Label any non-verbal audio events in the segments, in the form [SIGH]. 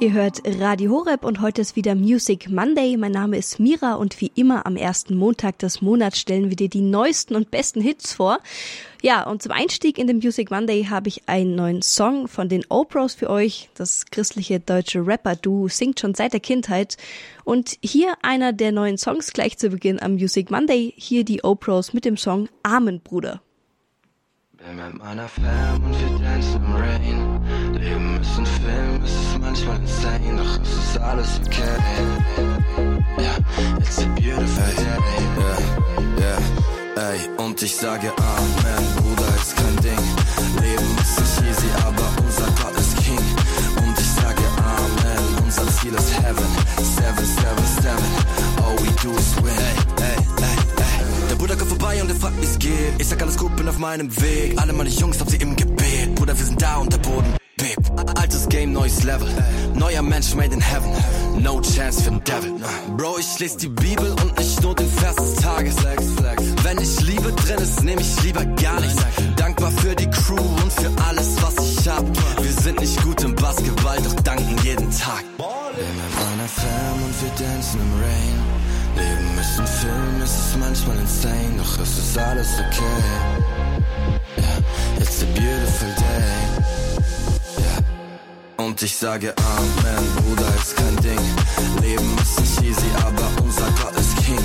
Ihr hört Radio Horeb und heute ist wieder Music Monday. Mein Name ist Mira und wie immer am ersten Montag des Monats stellen wir dir die neuesten und besten Hits vor. Ja, und zum Einstieg in den Music Monday habe ich einen neuen Song von den Opros für euch. Das christliche deutsche Rapper-Duo singt schon seit der Kindheit. Und hier einer der neuen Songs gleich zu Beginn am Music Monday. Hier die Opros mit dem Song Amen, Bruder. Bin mit meiner Fam und wir dancen im Rain. Leben ist ein Film, es ist manchmal insane, doch es ist alles okay. Yeah, it's a beautiful day. Yeah, yeah, ey, und ich sage Amen, Bruder, ist kein Ding. Leben ist nicht easy, aber unser Gott ist King. Und ich sage Amen, unser Ziel ist Heaven. Seven, seven, seven, all we do is win. Ey, ey, ey. Der Bruder kommt vorbei und er fragt, wie's geht. Ich sag alles gut, bin auf meinem Weg. Alle meine Jungs hab sie im Gebet. Bruder, wir sind da und der Boden bebt. Altes Game, neues Level. Neuer Mensch made in heaven. No chance für den Devil. Bro, ich lese die Bibel und nicht nur den Vers des Tages. Wenn ich Liebe drin ist, nehme ich lieber gar nichts. Dankbar für die Crew und für alles, was ich hab. Wir sind nicht gut im Basketball, doch danken jeden Tag. Wir mit meiner Fam und wir dancen im Rain. Leben ist ein Film, es ist manchmal insane, doch es ist alles okay. Yeah, it's a beautiful day. Und ich sage Amen, Bruder, ist kein Ding. Leben ist nicht easy, aber unser Gott ist King.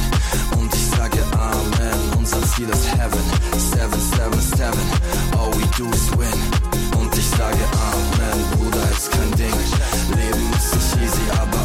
Und ich sage Amen, unser Ziel ist Heaven. Seven, seven, seven, all we do is win. Und ich sage Amen, Bruder, ist kein Ding. Leben ist nicht easy, aber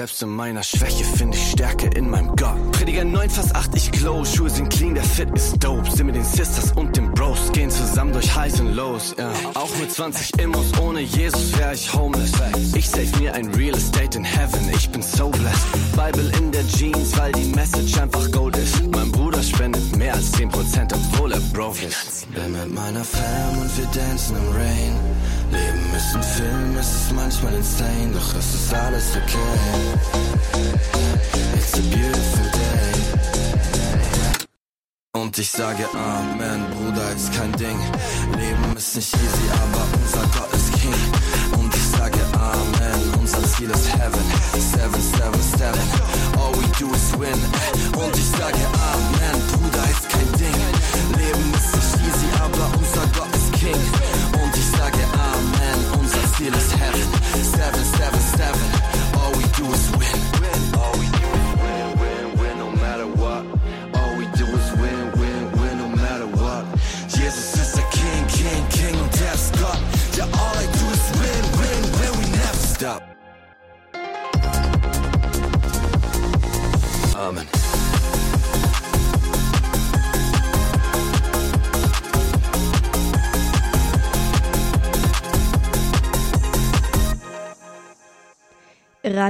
selbst in meiner Schwäche finde ich Stärke in meinem Gott. Prediger 9, Vers 8, ich glow. Schuhe sind clean, der Fit ist dope. Sind mit den Sisters und den Bros. Gehen zusammen durch Highs und Lows. Yeah. Auch mit 20 Immos, ohne Jesus wär ich homeless. Ich save mir ein Real Estate in Heaven. Ich bin so blessed. Bible in der Jeans, weil die Message einfach Gold ist. Mein Bruder spendet mehr als 10%, obwohl er broke ist. Bin mit meiner Fam und wir dancen im Rain. Leben ist ein Film, es ist manchmal insane, doch es ist alles okay. It's a beautiful day. Und ich sage Amen, Bruder, ist kein Ding. Leben ist nicht easy, aber unser Gott ist King. Und ich sage Amen, unser Ziel ist Heaven. Seven,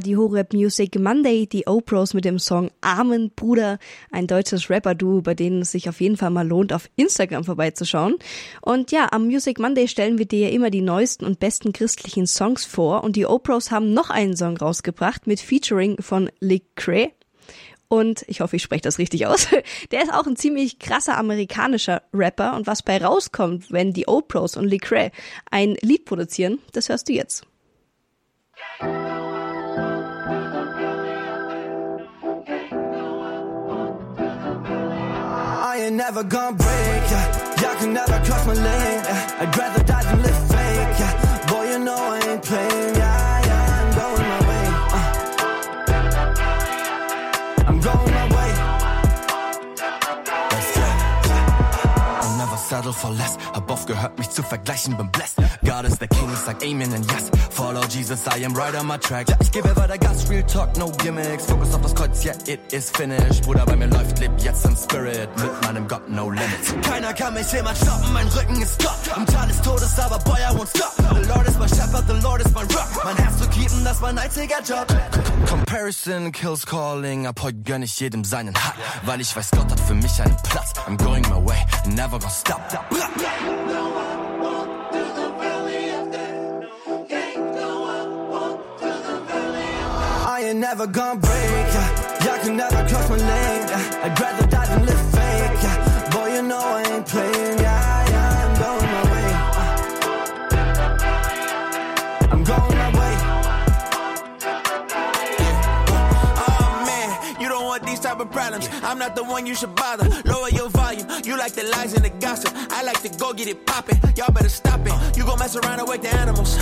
Radio Horeb Music Monday, die O-Pros mit dem Song Amen Bruder, ein deutsches Rapper-Duo, bei denen es sich auf jeden Fall mal lohnt, auf Instagram vorbeizuschauen. Und ja, am Music Monday stellen wir dir ja immer die neuesten und besten christlichen Songs vor und die O-Pros haben noch einen Song rausgebracht mit Featuring von Lecrae. Und ich hoffe, ich spreche das richtig aus. [LAUGHS] Der ist auch ein ziemlich krasser amerikanischer Rapper und was bei rauskommt, wenn die O-Pros und Lecrae ein Lied produzieren, das hörst du jetzt. Ain't never gonna break, yeah. Y'all can never cross my lane, yeah. I'd rather die than live fake, yeah. Boy, you know I ain't playing, yeah. I'm going my way, uh. I'm going my way. I'll never settle for less. Hab oft gehört, mich zu vergleichen, bin blessed. God is the King, sag Amen and yes. Follow Jesus, I am right on my track. Ja, ich gebe weiter Gas, real talk, no gimmicks. Focus auf das Kreuz, yeah, it is finished. Bruder, bei mir läuft, Spirit. Mit meinem Gott, no limits. Keiner kann mich jemand stoppen, mein Rücken ist top. Am Tal des Todes, aber Boy, I won't stop. The Lord is my shepherd, the Lord is my rock. Mein Herz zu keepen, das mein einziger Job. Comparison kills calling. Ab heute gönn ich jedem seinen Hack. Weil ich weiß, Gott hat für mich einen Platz. I'm going my way, never gonna stop. I ain't never gonna break, yeah. Y'all can never cross my lane. I'd rather die than live fake. Boy, you know I ain't playing. Yeah, problems. I'm not the one you should bother. Lower your volume. You like the lies and the gossip. I like to go get it poppin'. Y'all better stop it. You gon' mess around and wake the animals.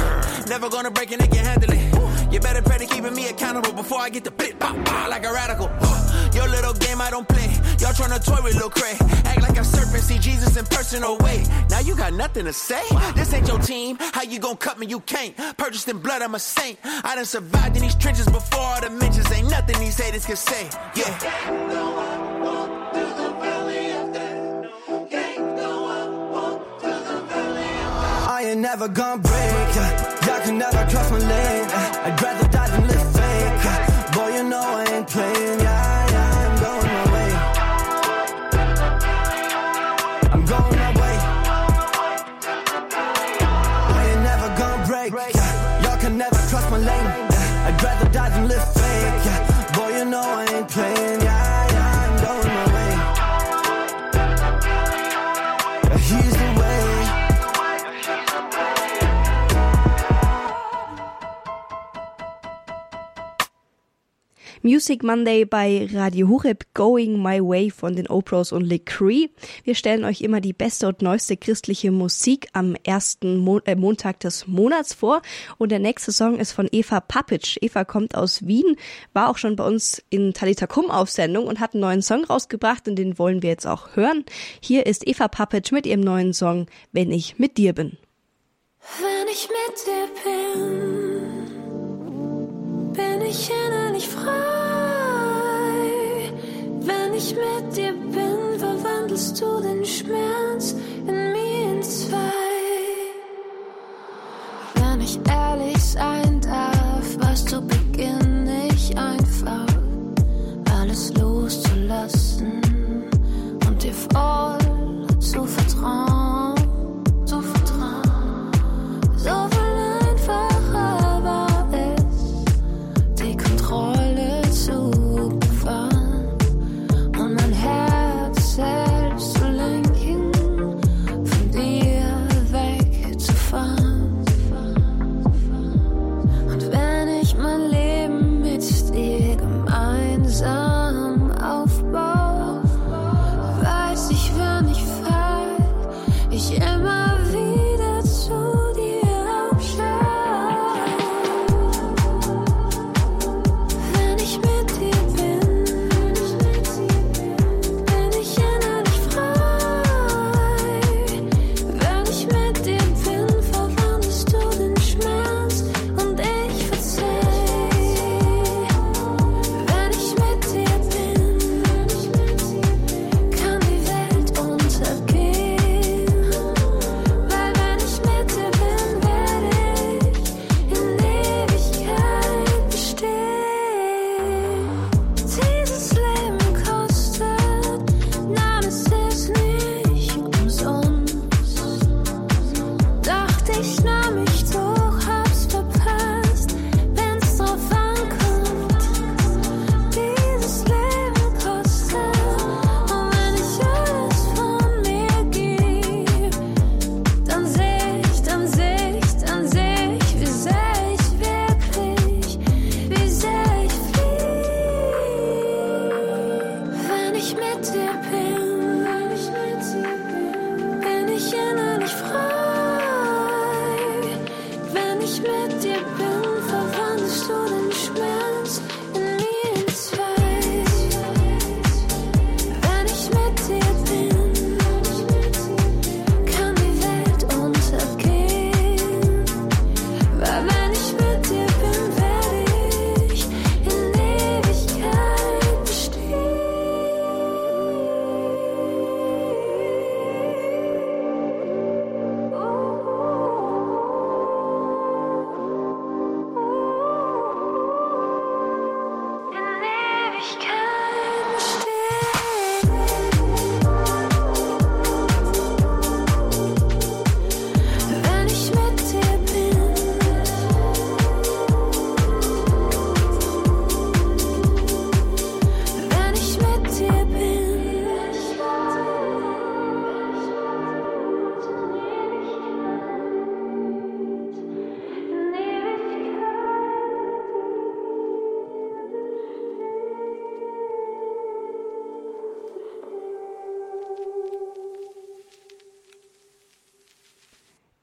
Never gonna break it, they can handle it. You better pray to keeping me accountable before I get the blit pop pop like a radical. Your little game I don't play. Y'all tryna toy with Lil Cray. Act like I'm surfing, see Jesus in person. Oh wait, now you got nothing to say. This ain't your team. How you gon' cut me? You can't. Purchased in blood, I'm a saint. I done survived in these trenches before all the mentions. Ain't nothing these haters can say. Yeah. I ain't never gonna break. Y'all can never cross my lane. I'd rather die than live fake. Boy, you know I ain't playing. Here's Music Monday bei Radio Horeb Going My Way von den Opros und Lecree. Wir stellen euch immer die beste und neueste christliche Musik am ersten Mo äh, Montag des Monats vor. Und der nächste Song ist von Eva Papic. Eva kommt aus Wien, war auch schon bei uns in Talita Kum auf Sendung und hat einen neuen Song rausgebracht und den wollen wir jetzt auch hören. Hier ist Eva Papic mit ihrem neuen Song Wenn ich mit dir bin. Wenn ich mit dir bin, bin ich innerlich frei. Wenn ich mit dir bin, verwandelst du den Schmerz in mir in zwei. Wenn ich ehrlich sein darf, weißt du, beginne ich einfach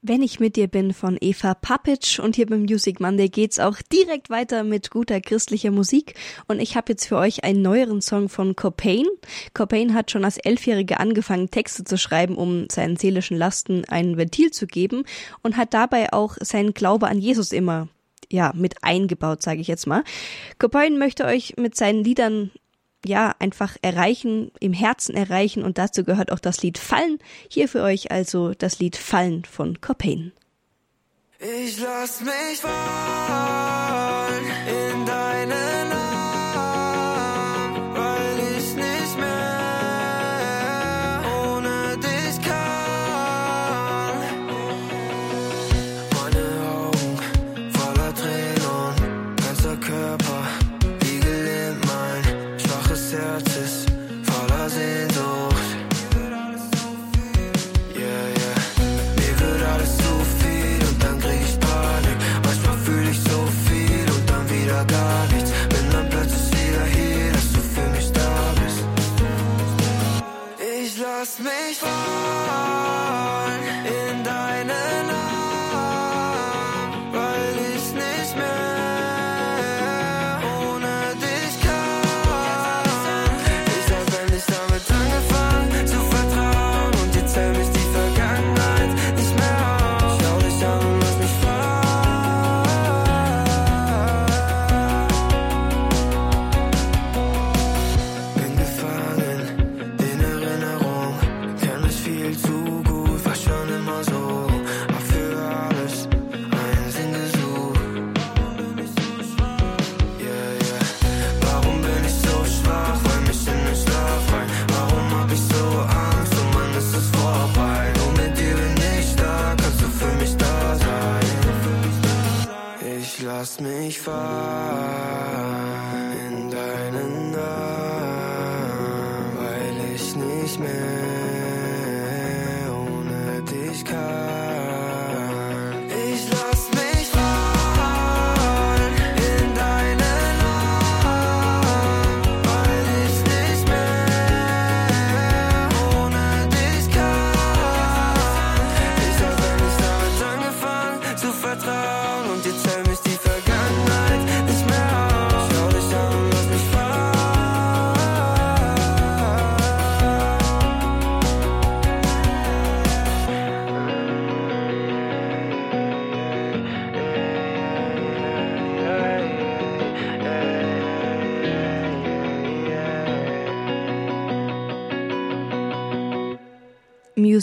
Wenn ich mit dir bin von Eva Papic und hier beim Music Monday geht's auch direkt weiter mit guter christlicher Musik und ich habe jetzt für euch einen neueren Song von Copain. Copain hat schon als Elfjähriger angefangen Texte zu schreiben, um seinen seelischen Lasten ein Ventil zu geben und hat dabei auch seinen Glaube an Jesus immer ja mit eingebaut, sage ich jetzt mal. Copain möchte euch mit seinen Liedern ja, einfach erreichen, im Herzen erreichen und dazu gehört auch das Lied Fallen. Hier für euch also das Lied Fallen von Copain. Ich lass mich fallen in deinen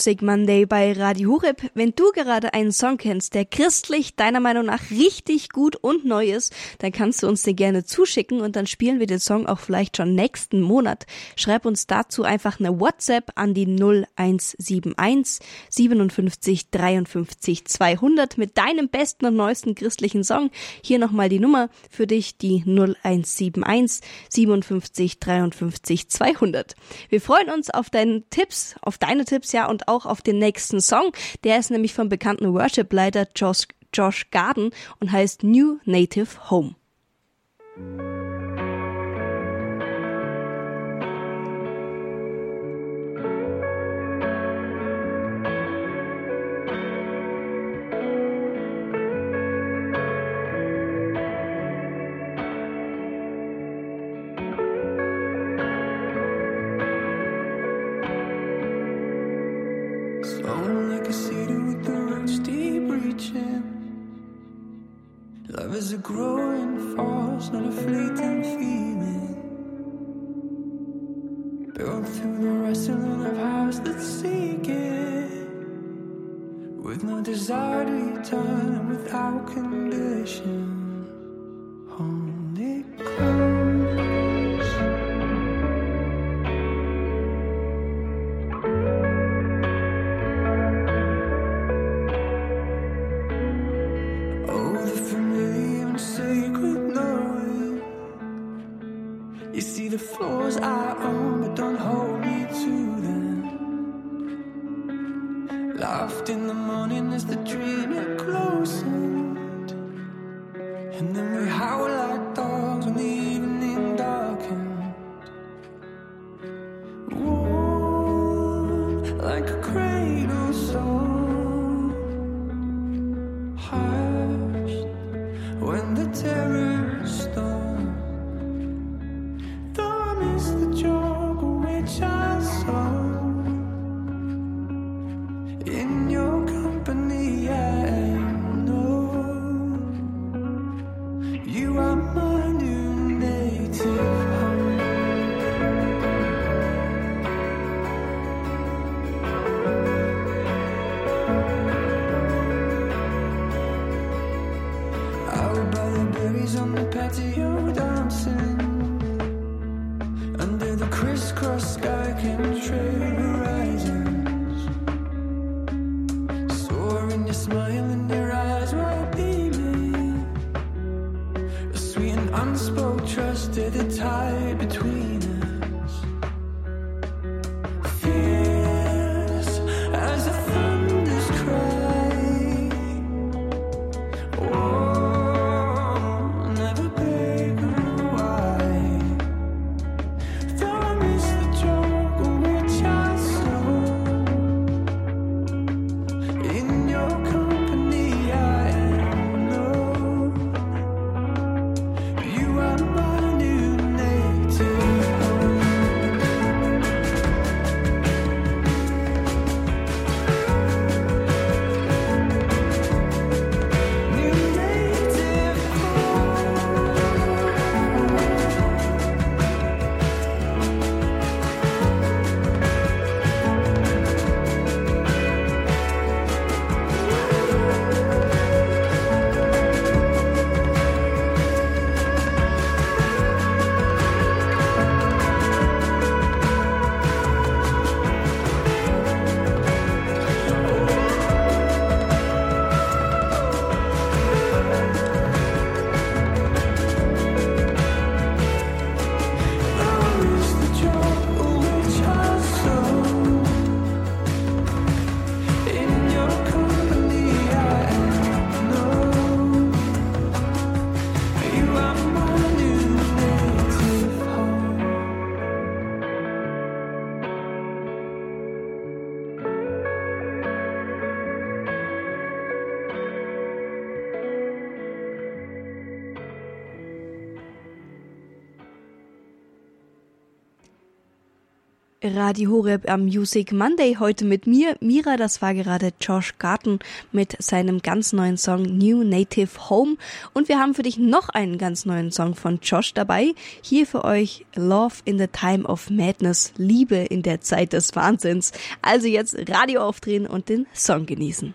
Music Monday bei Radio Hureb. Wenn du gerade einen Song kennst, der christlich deiner Meinung nach richtig gut und neu ist, dann kannst du uns den gerne zuschicken und dann spielen wir den Song auch vielleicht schon nächsten Monat. Schreib uns dazu einfach eine WhatsApp an die 0171 57 53 200 mit deinem besten und neuesten christlichen Song. Hier nochmal die Nummer für dich, die 0171 57 53 200. Wir freuen uns auf deine Tipps, auf deine Tipps, ja, und auch auf den nächsten Song. Der ist nämlich vom bekannten Worship-Leiter Josh, Josh Garden und heißt New Native Home. Built through the wrestling of hearts that seek it. With no desire to return and without condition. Radio Horeb am Music Monday. Heute mit mir, Mira. Das war gerade Josh Garten mit seinem ganz neuen Song New Native Home. Und wir haben für dich noch einen ganz neuen Song von Josh dabei. Hier für euch Love in the Time of Madness. Liebe in der Zeit des Wahnsinns. Also jetzt Radio aufdrehen und den Song genießen.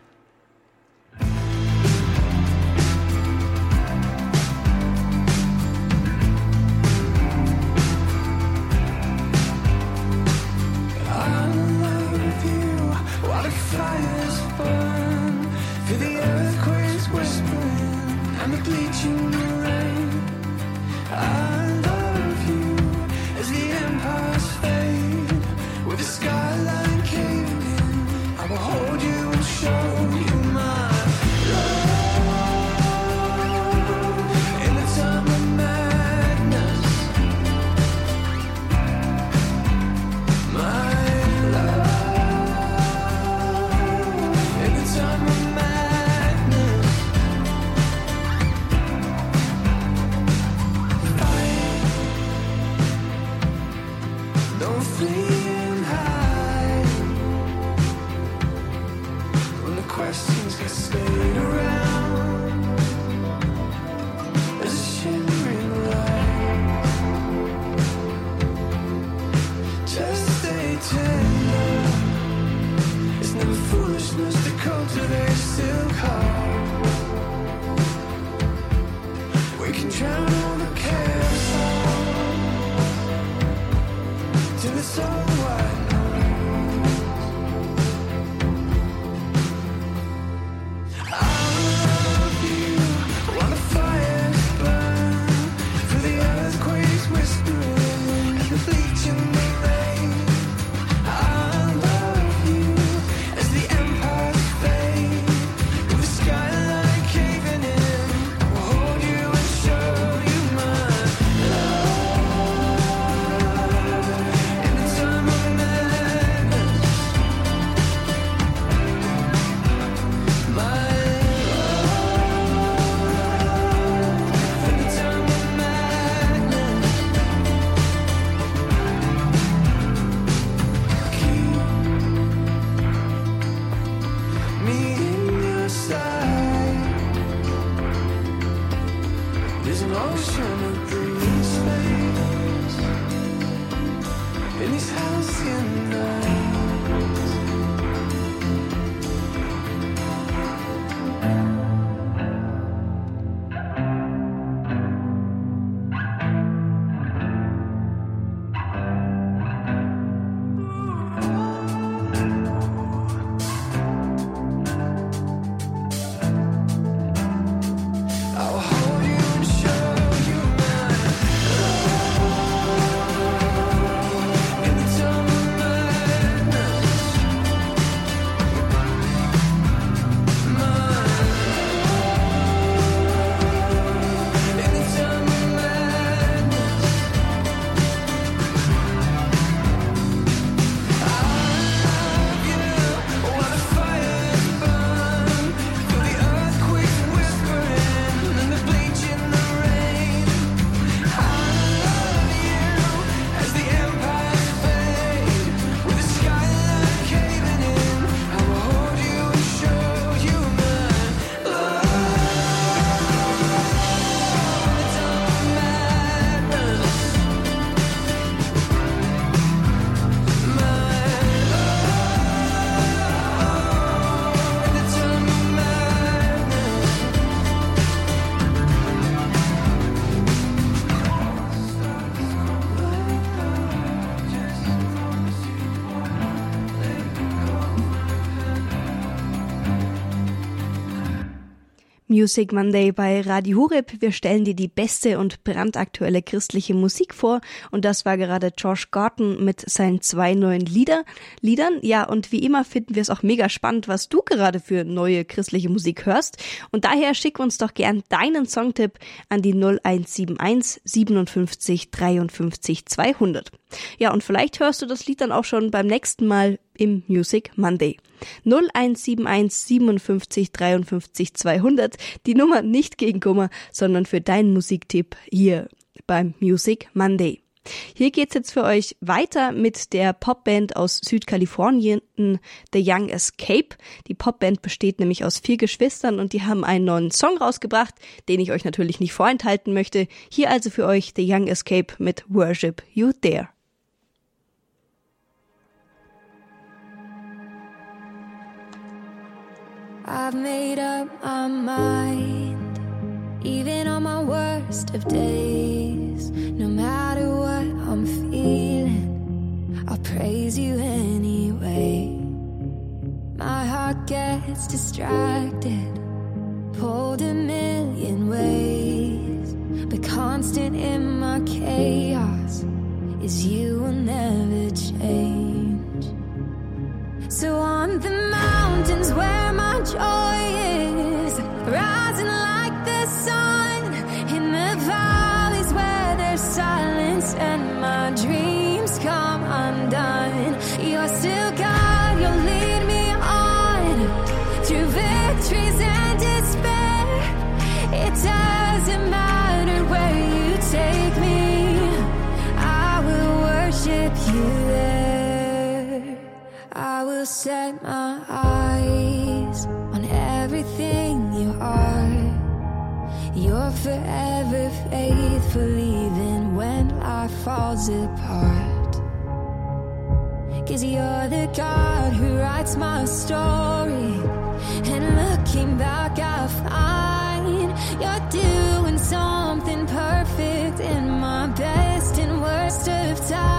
Music Monday bei Radio Horeb. Wir stellen dir die beste und brandaktuelle christliche Musik vor. Und das war gerade Josh Gorton mit seinen zwei neuen Lieder, Liedern. Ja, und wie immer finden wir es auch mega spannend, was du gerade für neue christliche Musik hörst. Und daher schick uns doch gern deinen Songtipp an die 0171 57 53 200. Ja, und vielleicht hörst du das Lied dann auch schon beim nächsten Mal im Music Monday. 0171 57 53 200. Die Nummer nicht gegen Kummer, sondern für deinen Musiktipp hier beim Music Monday. Hier geht's jetzt für euch weiter mit der Popband aus Südkalifornien, The Young Escape. Die Popband besteht nämlich aus vier Geschwistern und die haben einen neuen Song rausgebracht, den ich euch natürlich nicht vorenthalten möchte. Hier also für euch The Young Escape mit Worship You There. I've made up my mind, even on my worst of days. No matter what I'm feeling, I'll praise you anyway. My heart gets distracted, pulled a million ways, but constant in my chaos is you will never change. So on the mountains where my joy is, will set my eyes on everything you are. You're forever faithful even when life falls apart. Cause you're the God who writes my story. And looking back, I find you're doing something perfect in my best and worst of times.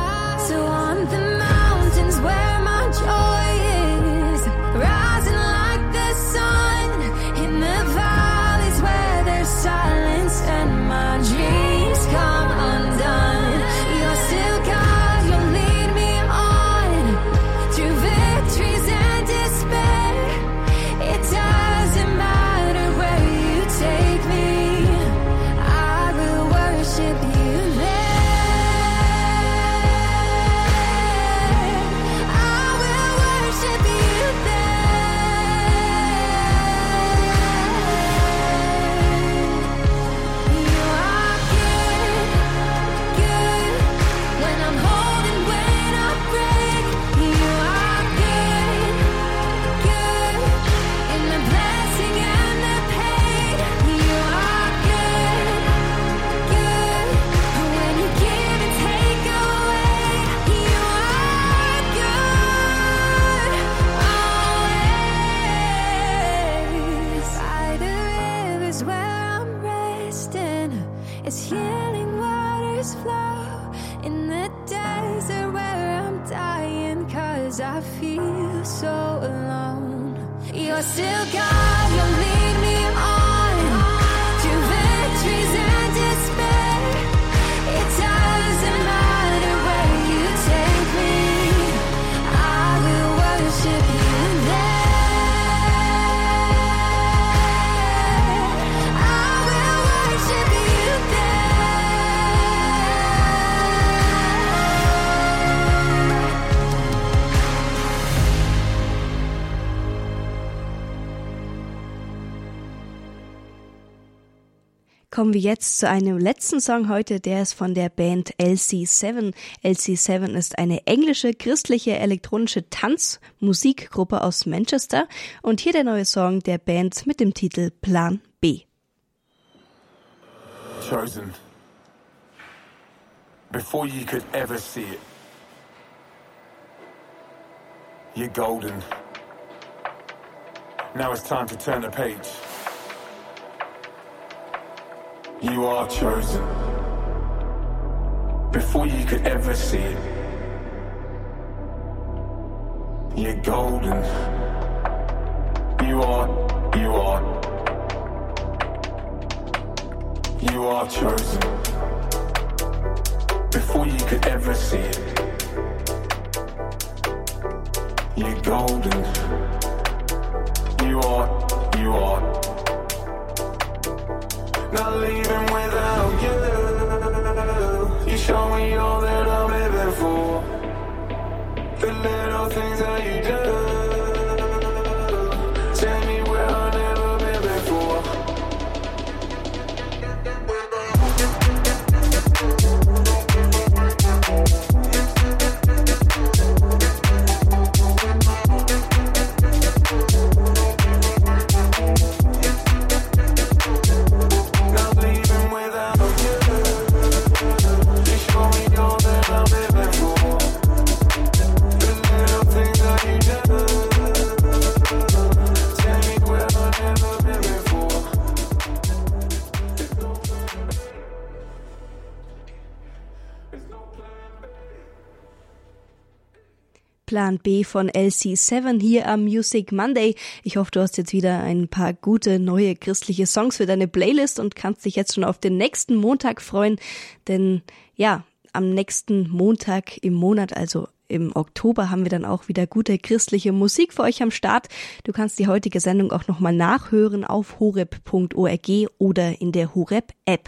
Kommen wir jetzt zu einem letzten Song heute, der ist von der Band LC7. LC7 ist eine englische christliche elektronische Tanzmusikgruppe aus Manchester und hier der neue Song der Band mit dem Titel Plan B. chosen before you could ever see it. You're golden. Now it's time to turn the page. You are chosen before you could ever see it. You're golden. You are, you are. You are chosen before you could ever see it. You're golden. You are, you are. I'll leave Plan B von LC7 hier am Music Monday. Ich hoffe, du hast jetzt wieder ein paar gute neue christliche Songs für deine Playlist und kannst dich jetzt schon auf den nächsten Montag freuen, denn ja, am nächsten Montag im Monat, also im Oktober haben wir dann auch wieder gute christliche Musik für euch am Start. Du kannst die heutige Sendung auch nochmal nachhören auf horeb.org oder in der Horeb App.